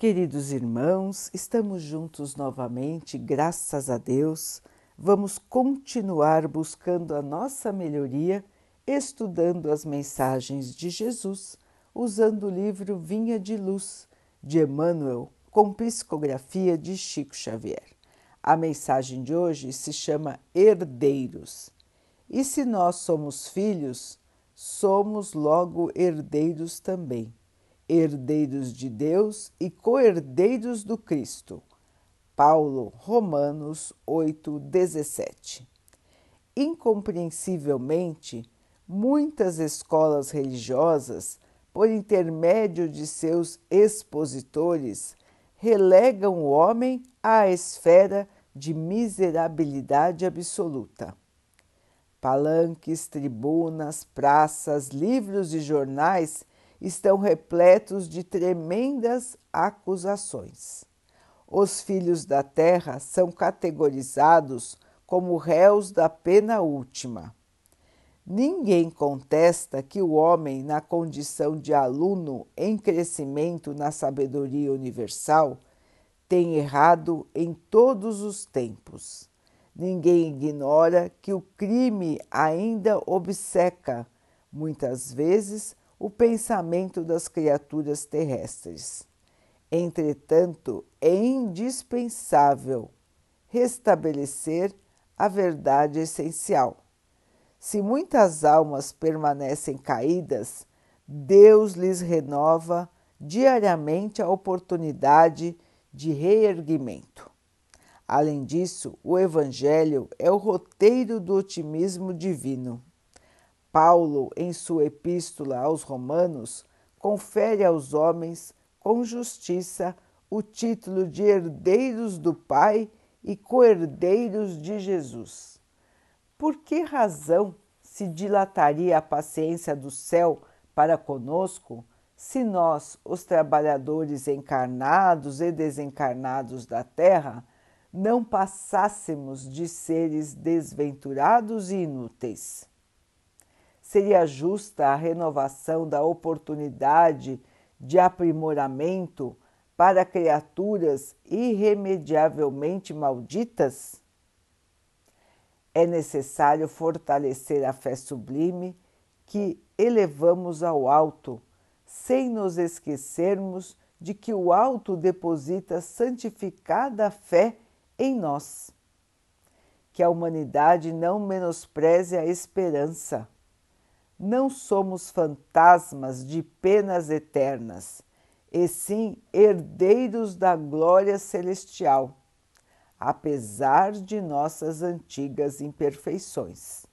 Queridos irmãos, estamos juntos novamente, graças a Deus. Vamos continuar buscando a nossa melhoria, estudando as mensagens de Jesus, usando o livro Vinha de Luz, de Emmanuel, com psicografia de Chico Xavier. A mensagem de hoje se chama Herdeiros. E se nós somos filhos, somos logo herdeiros também herdeiros de Deus e co-herdeiros do Cristo. Paulo, Romanos 8:17. Incompreensivelmente, muitas escolas religiosas, por intermédio de seus expositores, relegam o homem à esfera de miserabilidade absoluta. Palanques, tribunas, praças, livros e jornais estão repletos de tremendas acusações. Os filhos da terra são categorizados como réus da pena última. Ninguém contesta que o homem, na condição de aluno em crescimento na sabedoria universal, tem errado em todos os tempos. Ninguém ignora que o crime ainda obceca, muitas vezes, o pensamento das criaturas terrestres. Entretanto, é indispensável restabelecer a verdade essencial. Se muitas almas permanecem caídas, Deus lhes renova diariamente a oportunidade de reerguimento. Além disso, o Evangelho é o roteiro do otimismo divino. Paulo, em sua epístola aos Romanos, confere aos homens com justiça o título de herdeiros do Pai e co-herdeiros de Jesus. Por que razão se dilataria a paciência do céu para conosco se nós, os trabalhadores encarnados e desencarnados da terra, não passássemos de seres desventurados e inúteis? Seria justa a renovação da oportunidade de aprimoramento para criaturas irremediavelmente malditas? É necessário fortalecer a fé sublime que elevamos ao alto, sem nos esquecermos de que o alto deposita santificada fé em nós. Que a humanidade não menospreze a esperança não somos fantasmas de penas eternas, e sim herdeiros da glória celestial, apesar de nossas antigas imperfeições.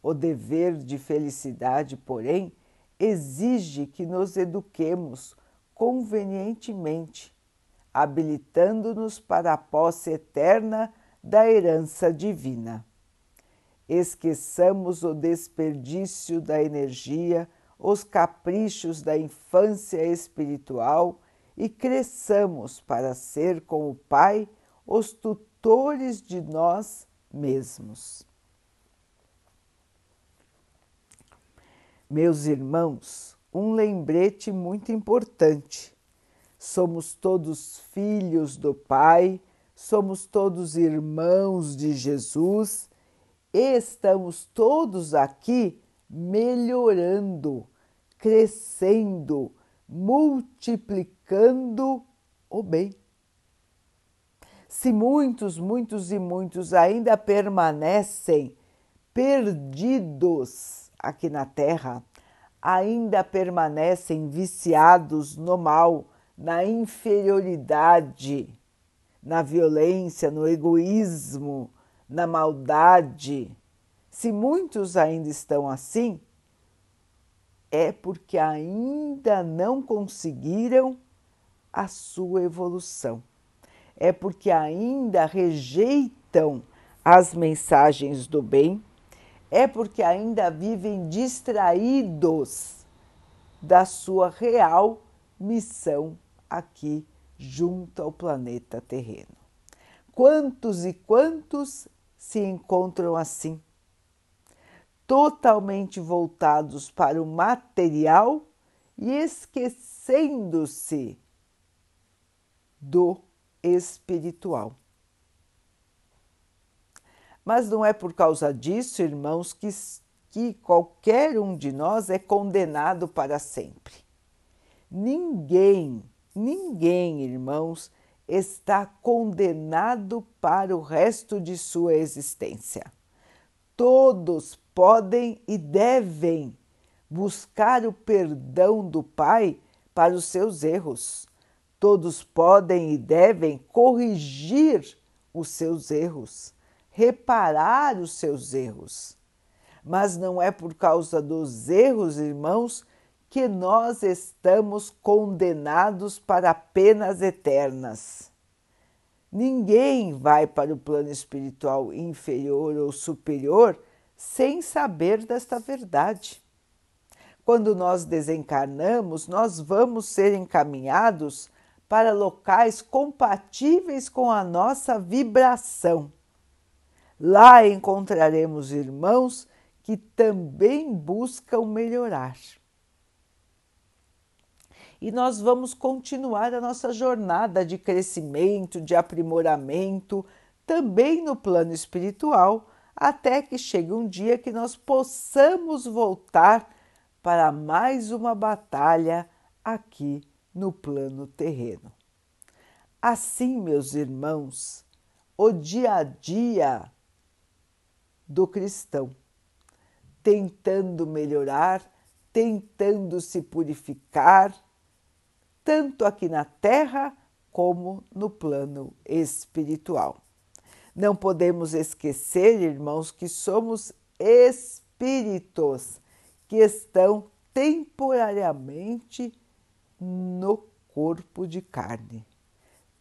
O dever de felicidade, porém, exige que nos eduquemos convenientemente, habilitando-nos para a posse eterna da herança divina esqueçamos o desperdício da energia, os caprichos da infância espiritual e cresçamos para ser com o Pai os tutores de nós mesmos. Meus irmãos, um lembrete muito importante. Somos todos filhos do Pai, somos todos irmãos de Jesus estamos todos aqui melhorando, crescendo, multiplicando o bem. Se muitos, muitos e muitos ainda permanecem perdidos aqui na Terra, ainda permanecem viciados no mal, na inferioridade, na violência, no egoísmo, na maldade, se muitos ainda estão assim, é porque ainda não conseguiram a sua evolução. É porque ainda rejeitam as mensagens do bem, é porque ainda vivem distraídos da sua real missão aqui junto ao planeta terreno. Quantos e quantos se encontram assim, totalmente voltados para o material e esquecendo-se do espiritual. Mas não é por causa disso, irmãos, que, que qualquer um de nós é condenado para sempre. Ninguém, ninguém, irmãos, está condenado para o resto de sua existência. Todos podem e devem buscar o perdão do Pai para os seus erros. Todos podem e devem corrigir os seus erros reparar os seus erros. Mas não é por causa dos erros, irmãos, que nós estamos condenados para penas eternas. Ninguém vai para o plano espiritual inferior ou superior sem saber desta verdade. Quando nós desencarnamos, nós vamos ser encaminhados para locais compatíveis com a nossa vibração. Lá encontraremos irmãos que também buscam melhorar. E nós vamos continuar a nossa jornada de crescimento, de aprimoramento, também no plano espiritual, até que chegue um dia que nós possamos voltar para mais uma batalha aqui no plano terreno. Assim, meus irmãos, o dia a dia do cristão, tentando melhorar, tentando se purificar, tanto aqui na terra como no plano espiritual. Não podemos esquecer, irmãos, que somos espíritos que estão temporariamente no corpo de carne.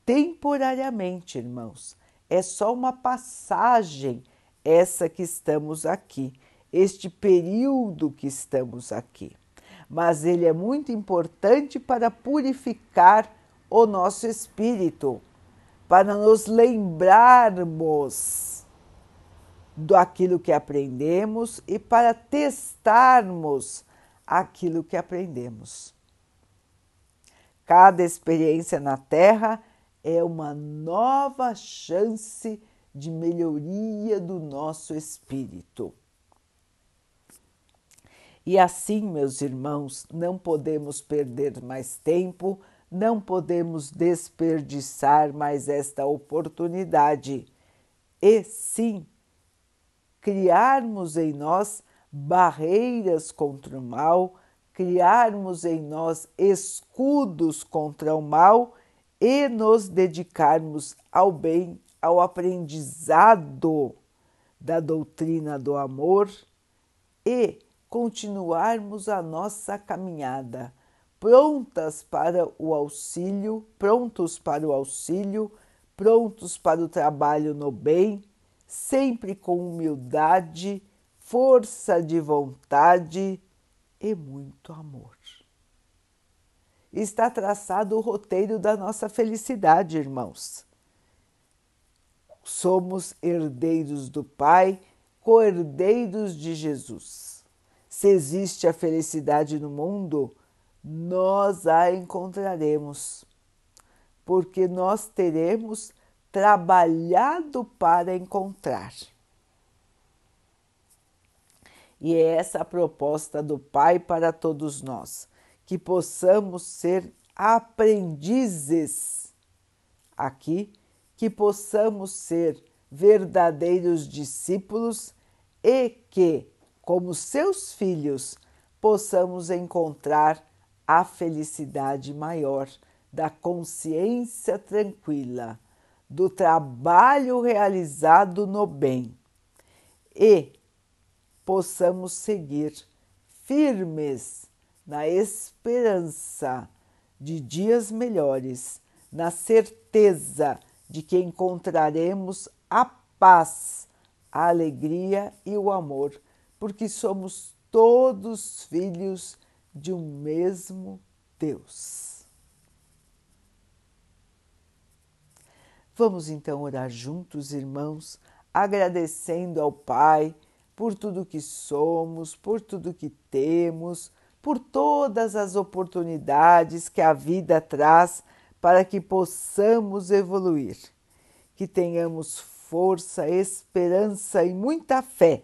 Temporariamente, irmãos, é só uma passagem essa que estamos aqui, este período que estamos aqui. Mas ele é muito importante para purificar o nosso espírito, para nos lembrarmos do aquilo que aprendemos e para testarmos aquilo que aprendemos. Cada experiência na Terra é uma nova chance de melhoria do nosso espírito. E assim, meus irmãos, não podemos perder mais tempo, não podemos desperdiçar mais esta oportunidade. E sim, criarmos em nós barreiras contra o mal, criarmos em nós escudos contra o mal e nos dedicarmos ao bem ao aprendizado da doutrina do amor e continuarmos a nossa caminhada, prontas para o auxílio, prontos para o auxílio, prontos para o trabalho no bem, sempre com humildade, força de vontade e muito amor. Está traçado o roteiro da nossa felicidade, irmãos somos herdeiros do Pai, co-herdeiros de Jesus. Se existe a felicidade no mundo, nós a encontraremos, porque nós teremos trabalhado para encontrar. E é essa a proposta do Pai para todos nós, que possamos ser aprendizes aqui que possamos ser verdadeiros discípulos e que, como seus filhos, possamos encontrar a felicidade maior da consciência tranquila, do trabalho realizado no bem. E possamos seguir firmes na esperança de dias melhores, na certeza de que encontraremos a paz, a alegria e o amor, porque somos todos filhos de um mesmo Deus. Vamos então orar juntos, irmãos, agradecendo ao Pai por tudo que somos, por tudo que temos, por todas as oportunidades que a vida traz para que possamos evoluir, que tenhamos força, esperança e muita fé